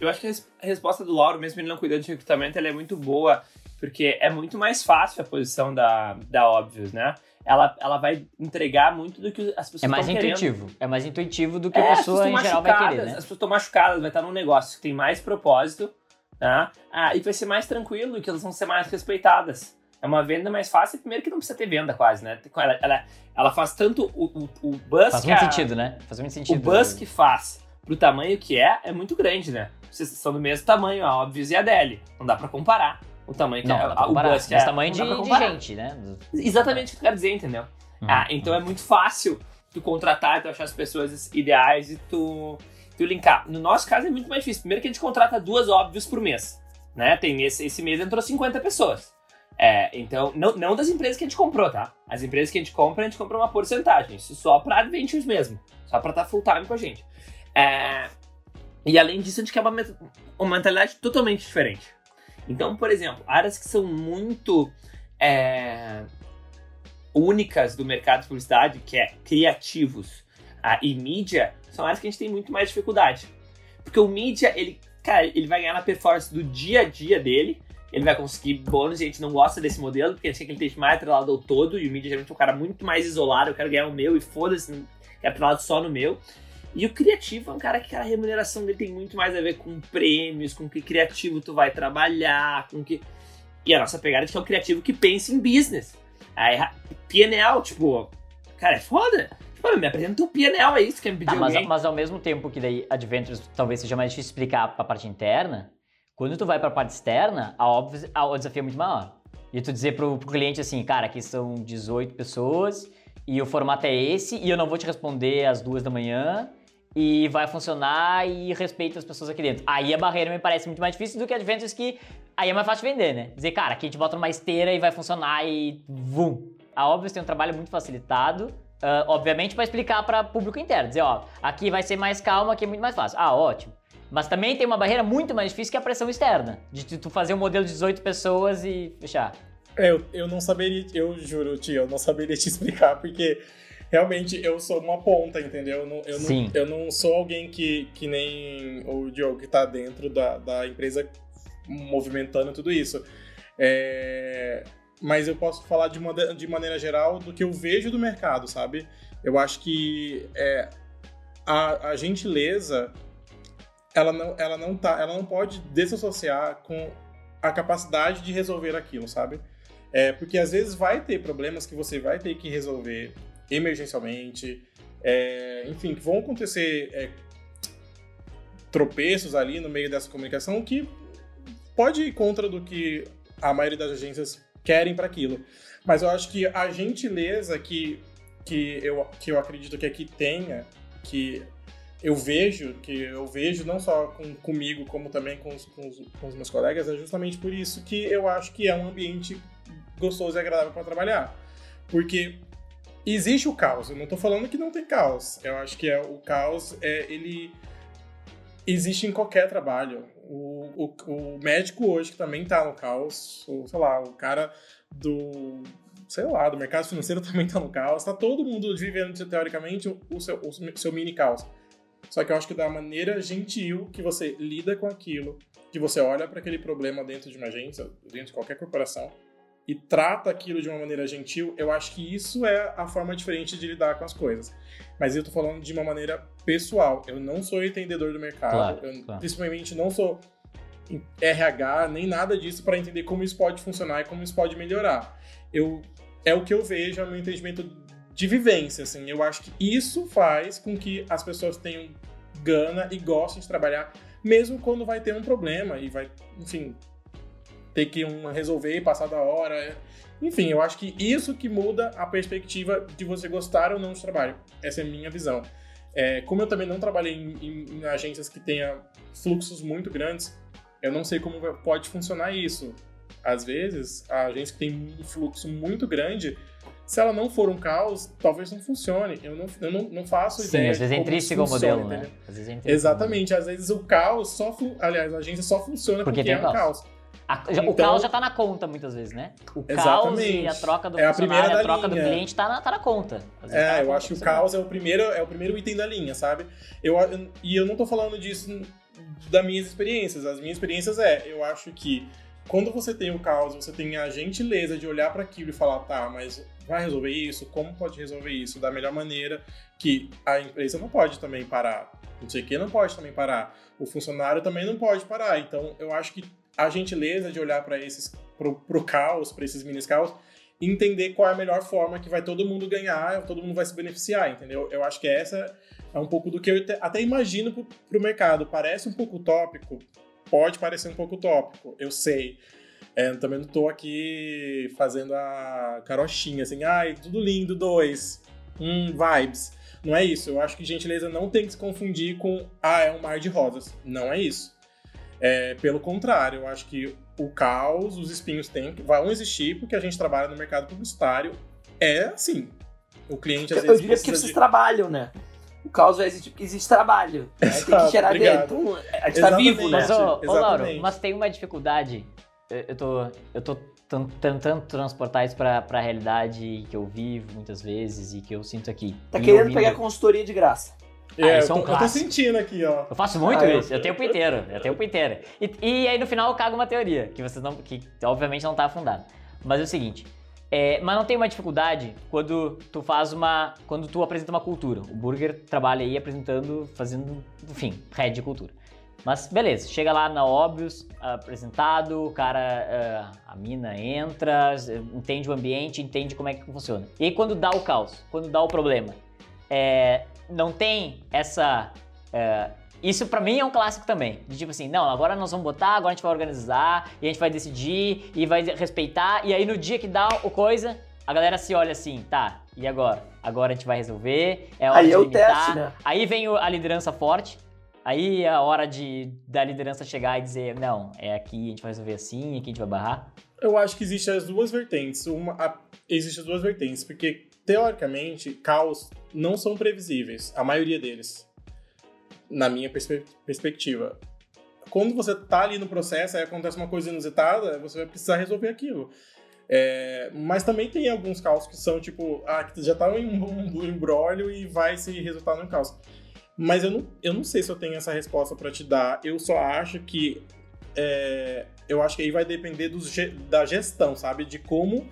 Eu acho que a resposta do Lauro, mesmo ele não cuidando de recrutamento, ela é muito boa porque é muito mais fácil a posição da, da Obvious, né? Ela, ela vai entregar muito do que as pessoas É mais intuitivo. Querendo. É mais intuitivo do que é, a pessoa em geral vai querer, né? As pessoas estão machucadas, vai estar num negócio que tem mais propósito, tá? Ah, e vai ser mais tranquilo, que elas vão ser mais respeitadas. É uma venda mais fácil, primeiro que não precisa ter venda quase, né? Ela, ela, ela faz tanto o, o, o buzz Faz muito a, sentido, né? Faz muito sentido. O buzz né? que faz pro tamanho que é, é muito grande, né? Vocês são do mesmo tamanho, a Obvious e a Deli. Não dá para comparar o tamanho que não, é, o bus que é, tamanho de, de, gente, né? Exatamente o que tu quer dizer, entendeu? Uhum, ah, então uhum. é muito fácil tu contratar, tu achar as pessoas ideais e tu, tu linkar. No nosso caso é muito mais difícil. Primeiro que a gente contrata duas óbvios por mês, né? Tem esse, esse mês entrou 50 pessoas. É, então, não, não das empresas que a gente comprou, tá? As empresas que a gente compra, a gente compra uma porcentagem. Isso só pra adventures mesmo. Só pra estar tá full time com a gente. É, e além disso, a gente quer uma, uma mentalidade totalmente diferente. Então, por exemplo, áreas que são muito é, únicas do mercado de publicidade, que é criativos ah, e mídia, são áreas que a gente tem muito mais dificuldade. Porque o mídia, ele, cara, ele vai ganhar na performance do dia a dia dele, ele vai conseguir bônus, e a gente não gosta desse modelo, porque a gente quer que ele esteja mais atrelado ao todo, e o mídia geralmente é um cara muito mais isolado, eu quero ganhar o meu e foda-se, é atrelado só no meu. E o criativo é um cara que cara, a remuneração dele tem muito mais a ver com prêmios, com que criativo tu vai trabalhar, com que. E a nossa pegada é que é o criativo que pensa em business. Aí, PNL, tipo, cara, é foda. Tipo, me apresenta um PNL aí, se quer me pedir tá, mas, mas, ao mesmo tempo que daí Adventures talvez seja mais difícil explicar pra parte interna, quando tu vai pra parte externa, a óbvio, a, o desafio é muito maior. E tu dizer pro, pro cliente assim, cara, aqui são 18 pessoas e o formato é esse e eu não vou te responder às duas da manhã e vai funcionar e respeita as pessoas aqui dentro. Aí a barreira me parece muito mais difícil do que Adventures que aí é mais fácil de vender, né? Dizer, cara, aqui a gente bota numa esteira e vai funcionar e vum. A Obvious tem um trabalho muito facilitado, uh, obviamente para explicar para público interno, dizer, ó, aqui vai ser mais calma, aqui é muito mais fácil. Ah, ótimo. Mas também tem uma barreira muito mais difícil que a pressão externa, de tu fazer um modelo de 18 pessoas e fechar. É, eu, eu não saberia, eu juro, tio, eu não saberia te explicar, porque realmente eu sou uma ponta, entendeu? Eu não, eu não, eu não sou alguém que, que nem o Diogo que tá dentro da, da empresa movimentando tudo isso. É, mas eu posso falar de, uma, de maneira geral do que eu vejo do mercado, sabe? Eu acho que é, a, a gentileza ela não, ela não tá, ela não pode desassociar com a capacidade de resolver aquilo, sabe? É, porque às vezes vai ter problemas que você vai ter que resolver emergencialmente. É, enfim, que vão acontecer é, tropeços ali no meio dessa comunicação que pode ir contra do que a maioria das agências querem para aquilo. Mas eu acho que a gentileza que, que, eu, que eu acredito que aqui tenha, que eu vejo, que eu vejo não só com, comigo, como também com os, com, os, com os meus colegas, é justamente por isso que eu acho que é um ambiente gostoso e agradável para trabalhar. Porque existe o caos. Eu não estou falando que não tem caos. Eu acho que é, o caos é ele existe em qualquer trabalho. O, o, o médico hoje que também está no caos, ou, sei lá, o cara do sei lá, do mercado financeiro também está no caos. Está todo mundo vivendo teoricamente o seu, o seu mini caos. Só que eu acho que da maneira gentil que você lida com aquilo, que você olha para aquele problema dentro de uma agência, dentro de qualquer corporação, e trata aquilo de uma maneira gentil, eu acho que isso é a forma diferente de lidar com as coisas. Mas eu tô falando de uma maneira pessoal. Eu não sou entendedor do mercado, Claro, eu claro. principalmente não sou RH, nem nada disso para entender como isso pode funcionar e como isso pode melhorar. Eu é o que eu vejo, é o meu entendimento de vivência, assim. Eu acho que isso faz com que as pessoas tenham gana e gostem de trabalhar, mesmo quando vai ter um problema e vai, enfim, ter que um, resolver e passar da hora. Enfim, eu acho que isso que muda a perspectiva de você gostar ou não do trabalho. Essa é a minha visão. É, como eu também não trabalhei em, em- em agências que tenha fluxos muito grandes, eu não sei como pode funcionar isso. Às vezes, a agência que tem um fluxo muito grande, se ela não for um caos, talvez não funcione. Eu não, eu não, não faço Sim, ideia. às vezes é intrínseco ao funciona, modelo, né? Às vezes é Exatamente. Às vezes o caos só. Aliás, a agência só funciona Porque porque, tem é um caos. caos. A- já- o Então- caos já tá na conta muitas vezes, né? O caos e a troca do É a primeira a, da troca do linha. cliente tá na, tá na conta. Vezes tá É, na eu conta acho que o do caos é o primeiro, é o primeiro item da linha, sabe? Eu, eu- e eu não tô falando disso das minhas experiências. As minhas experiências é, eu acho que quando você tem o caos, você tem a gentileza de olhar para aquilo e falar, tá, mas vai resolver isso? Como pode resolver isso da melhor maneira que a empresa não pode também parar? Não sei o que não pode também parar. O funcionário também não pode parar. Então, eu acho que a gentileza de olhar para esses pro, pro caos, para esses mini caos, e entender qual é a melhor forma que vai todo mundo ganhar, todo mundo vai se beneficiar, entendeu? Eu acho que essa é um pouco do que eu até imagino pro, pro mercado. Parece um pouco utópico, pode parecer um pouco utópico, eu sei. É, também não tô aqui fazendo a carochinha, assim, ai, tudo lindo, dois, hum, vibes. Não é isso. Eu acho que gentileza não tem que se confundir com, ah, é um mar de rosas. Não é isso. É, pelo contrário, eu acho que o caos, os espinhos têm, vão existir porque a gente trabalha no mercado publicitário. É assim. O cliente às Eu vezes diria que vocês de... trabalham, né? O caos vai existir porque existe trabalho. né? Tem que Exato, gerar obrigado. dentro. Então, a gente tá Exatamente. vivo, né? Mas, ô, ô Lauro, mas tem uma dificuldade. Eu, eu tô, eu tô tan- tentando transportar isso pra, pra realidade que eu vivo muitas vezes e que eu sinto aqui. Tá querendo ouvindo- pegar consultoria de graça. Ah, É, isso é eu, um tô, eu tô sentindo aqui, ó. Eu faço muito Ah, isso, eu tenho o inteiro, eu tenho o inteiro. E, e aí no final eu cago uma teoria, que vocês não. que obviamente não tá afundada. Mas é o seguinte. é, mas não tem uma dificuldade quando tu faz uma. Quando tu apresenta uma cultura. O Burger trabalha aí apresentando, fazendo, enfim, head de cultura. Mas beleza, chega lá na Óbvios, apresentado, o cara, ah, a mina entra, entende o ambiente, entende como é que funciona. E aí quando dá o caos, quando dá o problema, é, não tem essa. é, isso pra mim é um clássico também. De tipo assim, não, agora nós vamos botar, agora a gente vai organizar, e a gente vai decidir, e vai respeitar, e aí no dia que dá o coisa, a galera se olha assim, tá, e agora? Agora a gente vai resolver, é hora Aí de é o limitar. teste, né? Aí vem a liderança forte, aí é a hora de, da liderança chegar e dizer, não, é aqui, a gente vai resolver assim, aqui a gente vai barrar. Eu acho que existem as duas vertentes. Uma, a- existem as duas vertentes, porque, teoricamente, caos não são previsíveis, a maioria deles, na minha perspe- perspectiva. Quando você tá ali no processo, aí acontece uma coisa inusitada, você vai precisar resolver aquilo. É, mas também tem alguns caos que são tipo, ah, que já tá em um, um embrólio e vai se resultar num caos. Mas eu não, eu não sei se eu tenho essa resposta pra te dar. Eu só acho que é, eu acho que aí vai depender dos da gestão, sabe? De como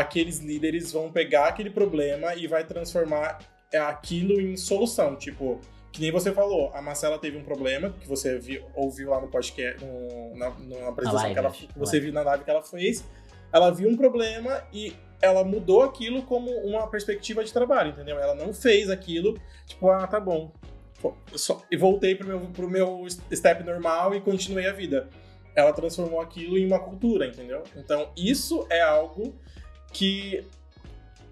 aqueles líderes vão pegar aquele problema e vai transformar é, aquilo em solução. Tipo, que nem você falou, a Marcela teve um problema, que você viu- ouviu lá no podcast, no- na, na apresentação live, que, ela, que você viu na live que ela fez. Ela viu um problema e ela mudou aquilo como uma perspectiva de trabalho, entendeu? Ela não fez aquilo, tipo, ah, tá bom. Só- E voltei pro meu, pro meu step normal e continuei a vida. Ela transformou aquilo em uma cultura, entendeu? Então, isso é algo que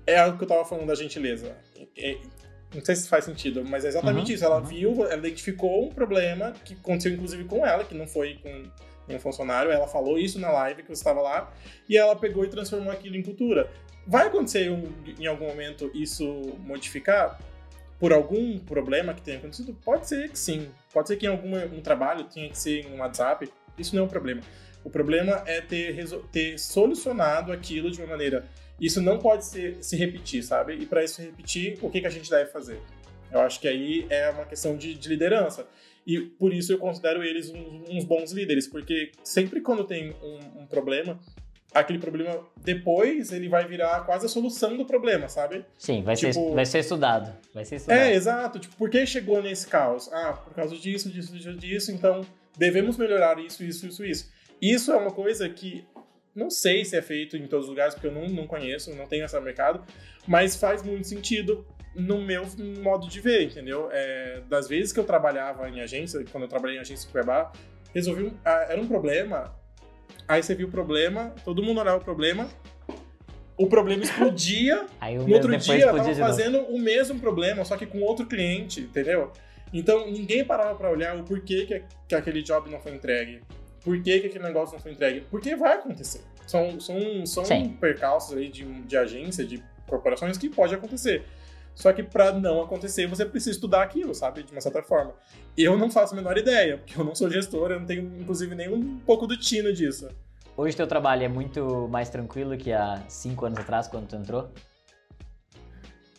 é algo que eu tava falando da gentileza. É- não sei se faz sentido, mas é exatamente Uhum, isso. Ela uhum. viu, ela identificou um problema que aconteceu inclusive com ela, que não foi com nenhum funcionário. Ela falou isso na live que você estava lá, e ela pegou e transformou aquilo em cultura. Vai acontecer em algum momento isso modificar? Por algum problema que tenha acontecido? Pode ser que sim. Pode ser que em algum um trabalho tenha que ser em um WhatsApp. Isso não é um problema. O problema é ter, ter solucionado aquilo de uma maneira. Isso não pode ser, se repetir, sabe? E para isso se repetir, o que, que a gente deve fazer? Eu acho que aí é uma questão de, de liderança. E por isso eu considero eles uns, uns bons líderes, porque sempre quando tem um, um problema, aquele problema depois ele vai virar quase a solução do problema, sabe? Sim, vai, ser, Tipo- vai ser estudado. Vai ser estudado. É, exato. Tipo, por que chegou nesse caos? Ah, por causa disso, disso, disso, disso. Então, devemos melhorar isso, isso, isso, isso. Isso é uma coisa que não sei se é feito em todos os lugares, porque eu não, não conheço, não tenho esse mercado, mas faz muito sentido no meu modo de ver, entendeu? É, das vezes que eu trabalhava em agência, quando eu trabalhei em agência em Cuiabá, resolvi um, era um problema, aí você viu o problema, todo mundo olhava o problema, o problema explodia, Aí no outro dia, eu tava de fazendo o mesmo problema, só que com outro cliente, entendeu? Então, ninguém parava pra olhar o porquê que, que aquele job não foi entregue. Por que, que aquele negócio não foi entregue. Porque vai acontecer. São, são, são Sim. percalços aí de, de agência, de corporações que pode acontecer. Só que pra não acontecer, você precisa estudar aquilo, sabe? De uma certa forma. Eu não faço a menor ideia, porque eu não sou gestor, eu não tenho, inclusive, nem um pouco do tino disso. Hoje teu trabalho é muito mais tranquilo que há cinco anos atrás, quando tu entrou?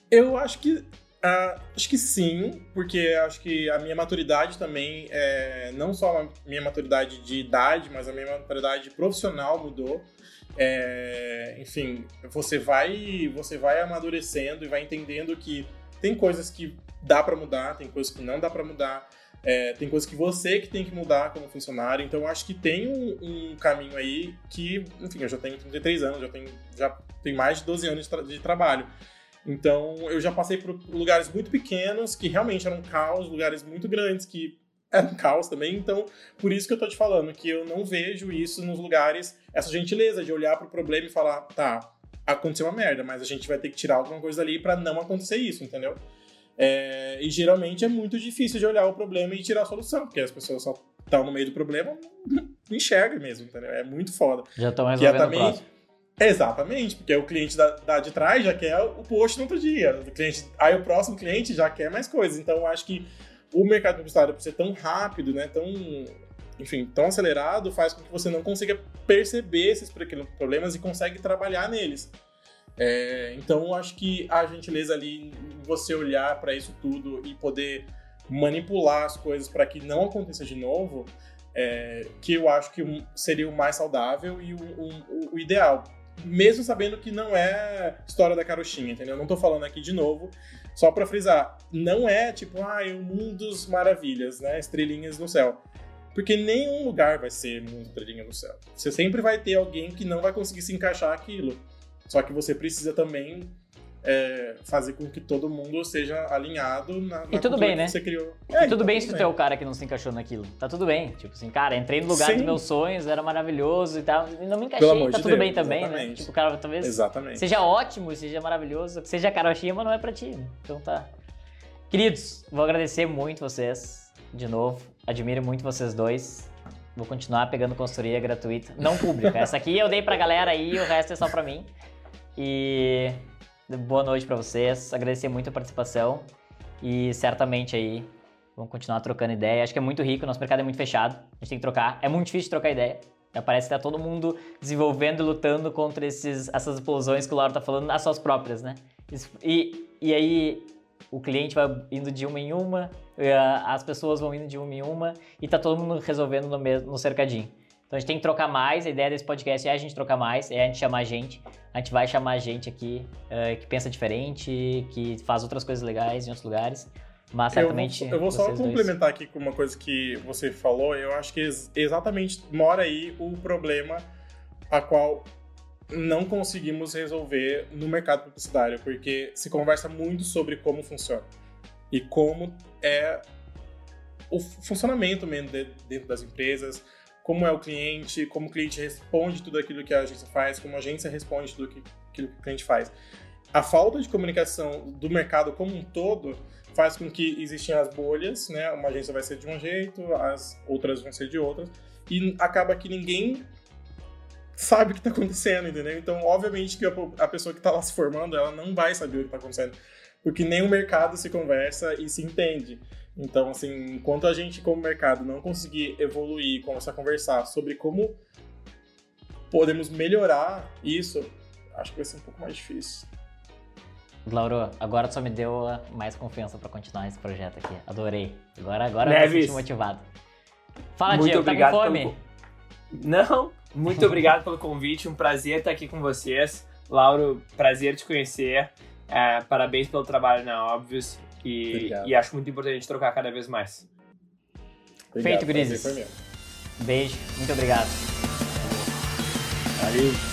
Eu acho que. Ah, acho que sim, porque acho que a minha maturidade também, é, não só a minha maturidade de idade, mas a minha maturidade profissional mudou. É, enfim, você vai, você vai amadurecendo e vai entendendo que tem coisas que dá pra mudar, tem coisas que não dá pra mudar, é, tem coisas que você que tem que mudar como funcionário. Então, acho que tem um, um caminho aí que, enfim, eu já tenho 33 anos, já tenho, já tenho mais de 12 anos de, tra- de trabalho. Então, eu já passei por lugares muito pequenos, que realmente eram caos, lugares muito grandes que eram caos também. Então, por isso que eu tô te falando, que eu não vejo isso nos lugares, essa gentileza de olhar pro problema e falar, tá, aconteceu uma merda, mas a gente vai ter que tirar alguma coisa ali pra não acontecer isso, entendeu? É, e geralmente é muito difícil de olhar o problema e tirar a solução, porque as pessoas só estão no meio do problema, não enxerga mesmo, entendeu? É muito foda. Já estão Que é resolvendo o também. Exatamente, porque o cliente da, da de trás já quer o post no outro dia. O cliente, aí o próximo cliente já quer mais coisas. Então eu acho que o mercado publicitário, por ser tão rápido, né, tão, enfim, tão acelerado, faz com que você não consiga perceber esses problemas e consegue trabalhar neles. É, então eu acho que a gentileza ali, você olhar para isso tudo e poder manipular as coisas para que não aconteça de novo, é, que eu acho que seria o mais saudável e o, o- o ideal. Mesmo sabendo que não é história da carochinha, entendeu? Eu não tô falando aqui de novo, só pra frisar. Não é tipo, ah, o mundo dos maravilhas, né? Estrelinhas no céu. Porque nenhum lugar vai ser mundo estrelinha no céu. Você sempre vai ter alguém que não vai conseguir se encaixar aquilo. Só que você precisa também é, fazer com que todo mundo seja alinhado na, na E tudo bem, que né? você criou. E É, tudo tá bem se tu é o cara que não se encaixou naquilo. Tá tudo bem. Tipo assim, cara, entrei no lugar Sim. dos meus sonhos, era maravilhoso e tal. E não me encaixei, tá de tudo Deus, bem também, né? exatamente. Tipo, cara, talvez Exatamente. seja ótimo, seja maravilhoso, seja carochinha, mas não é pra ti. Então tá. Queridos, vou agradecer muito vocês de novo. Admiro muito vocês dois. Vou continuar pegando consultoria gratuita. Não pública. Essa aqui eu dei pra galera aí, o resto é só pra mim. E boa noite pra vocês. Agradecer muito a participação. E certamente aí vamos continuar trocando ideia. Acho que é muito rico, nosso mercado é muito fechado. A gente tem que trocar. É muito difícil trocar ideia. Parece que tá todo mundo desenvolvendo e lutando contra esses, essas explosões que o Lauro tá falando, as suas próprias, né? E, e aí o cliente vai indo de uma em uma, e a- as pessoas vão indo de uma em uma, e tá todo mundo resolvendo no, mesmo, no cercadinho. Então a gente tem que trocar mais, a ideia desse podcast é a gente trocar mais, é a gente chamar gente. A gente vai chamar gente aqui eh, que pensa diferente, que faz outras coisas legais em outros lugares. Mas Eu certamente. vou, eu vou só vocês dois- complementar aqui com uma coisa que você falou. Eu acho que ex- exatamente mora aí o problema a qual não conseguimos resolver no mercado publicitário, porque se conversa muito sobre como funciona e como é o funcionamento mesmo de- dentro das empresas, como é o cliente, como o cliente responde tudo aquilo que a agência faz, como a agência responde tudo aquilo que o cliente faz. A falta de comunicação do mercado como um todo faz com que existem as bolhas, né? Uma agência vai ser de um jeito, as outras vão ser de outras, e acaba que ninguém sabe o que está acontecendo, entendeu? Então, obviamente que a pessoa que está lá se formando, ela não vai saber o que está acontecendo, porque nem o mercado se conversa e se entende. Então, assim, enquanto a gente, como mercado, não conseguir evoluir, começar a conversar sobre como podemos melhorar isso, acho que vai ser um pouco mais difícil. Lauro, agora tu só me deu mais confiança pra continuar esse projeto aqui. Adorei. Agora, agora eu me Neves. senti motivado. Fala, Muito Diego, obrigado tá com fome? pelo- Não, Muito obrigado pelo convite, um prazer estar aqui com vocês. Lauro, prazer te conhecer. É, parabéns pelo trabalho na Óbvios e, e, acho muito importante a gente trocar cada vez mais. Obrigado, Feito, Grises. Beijo, muito obrigado. Valeu.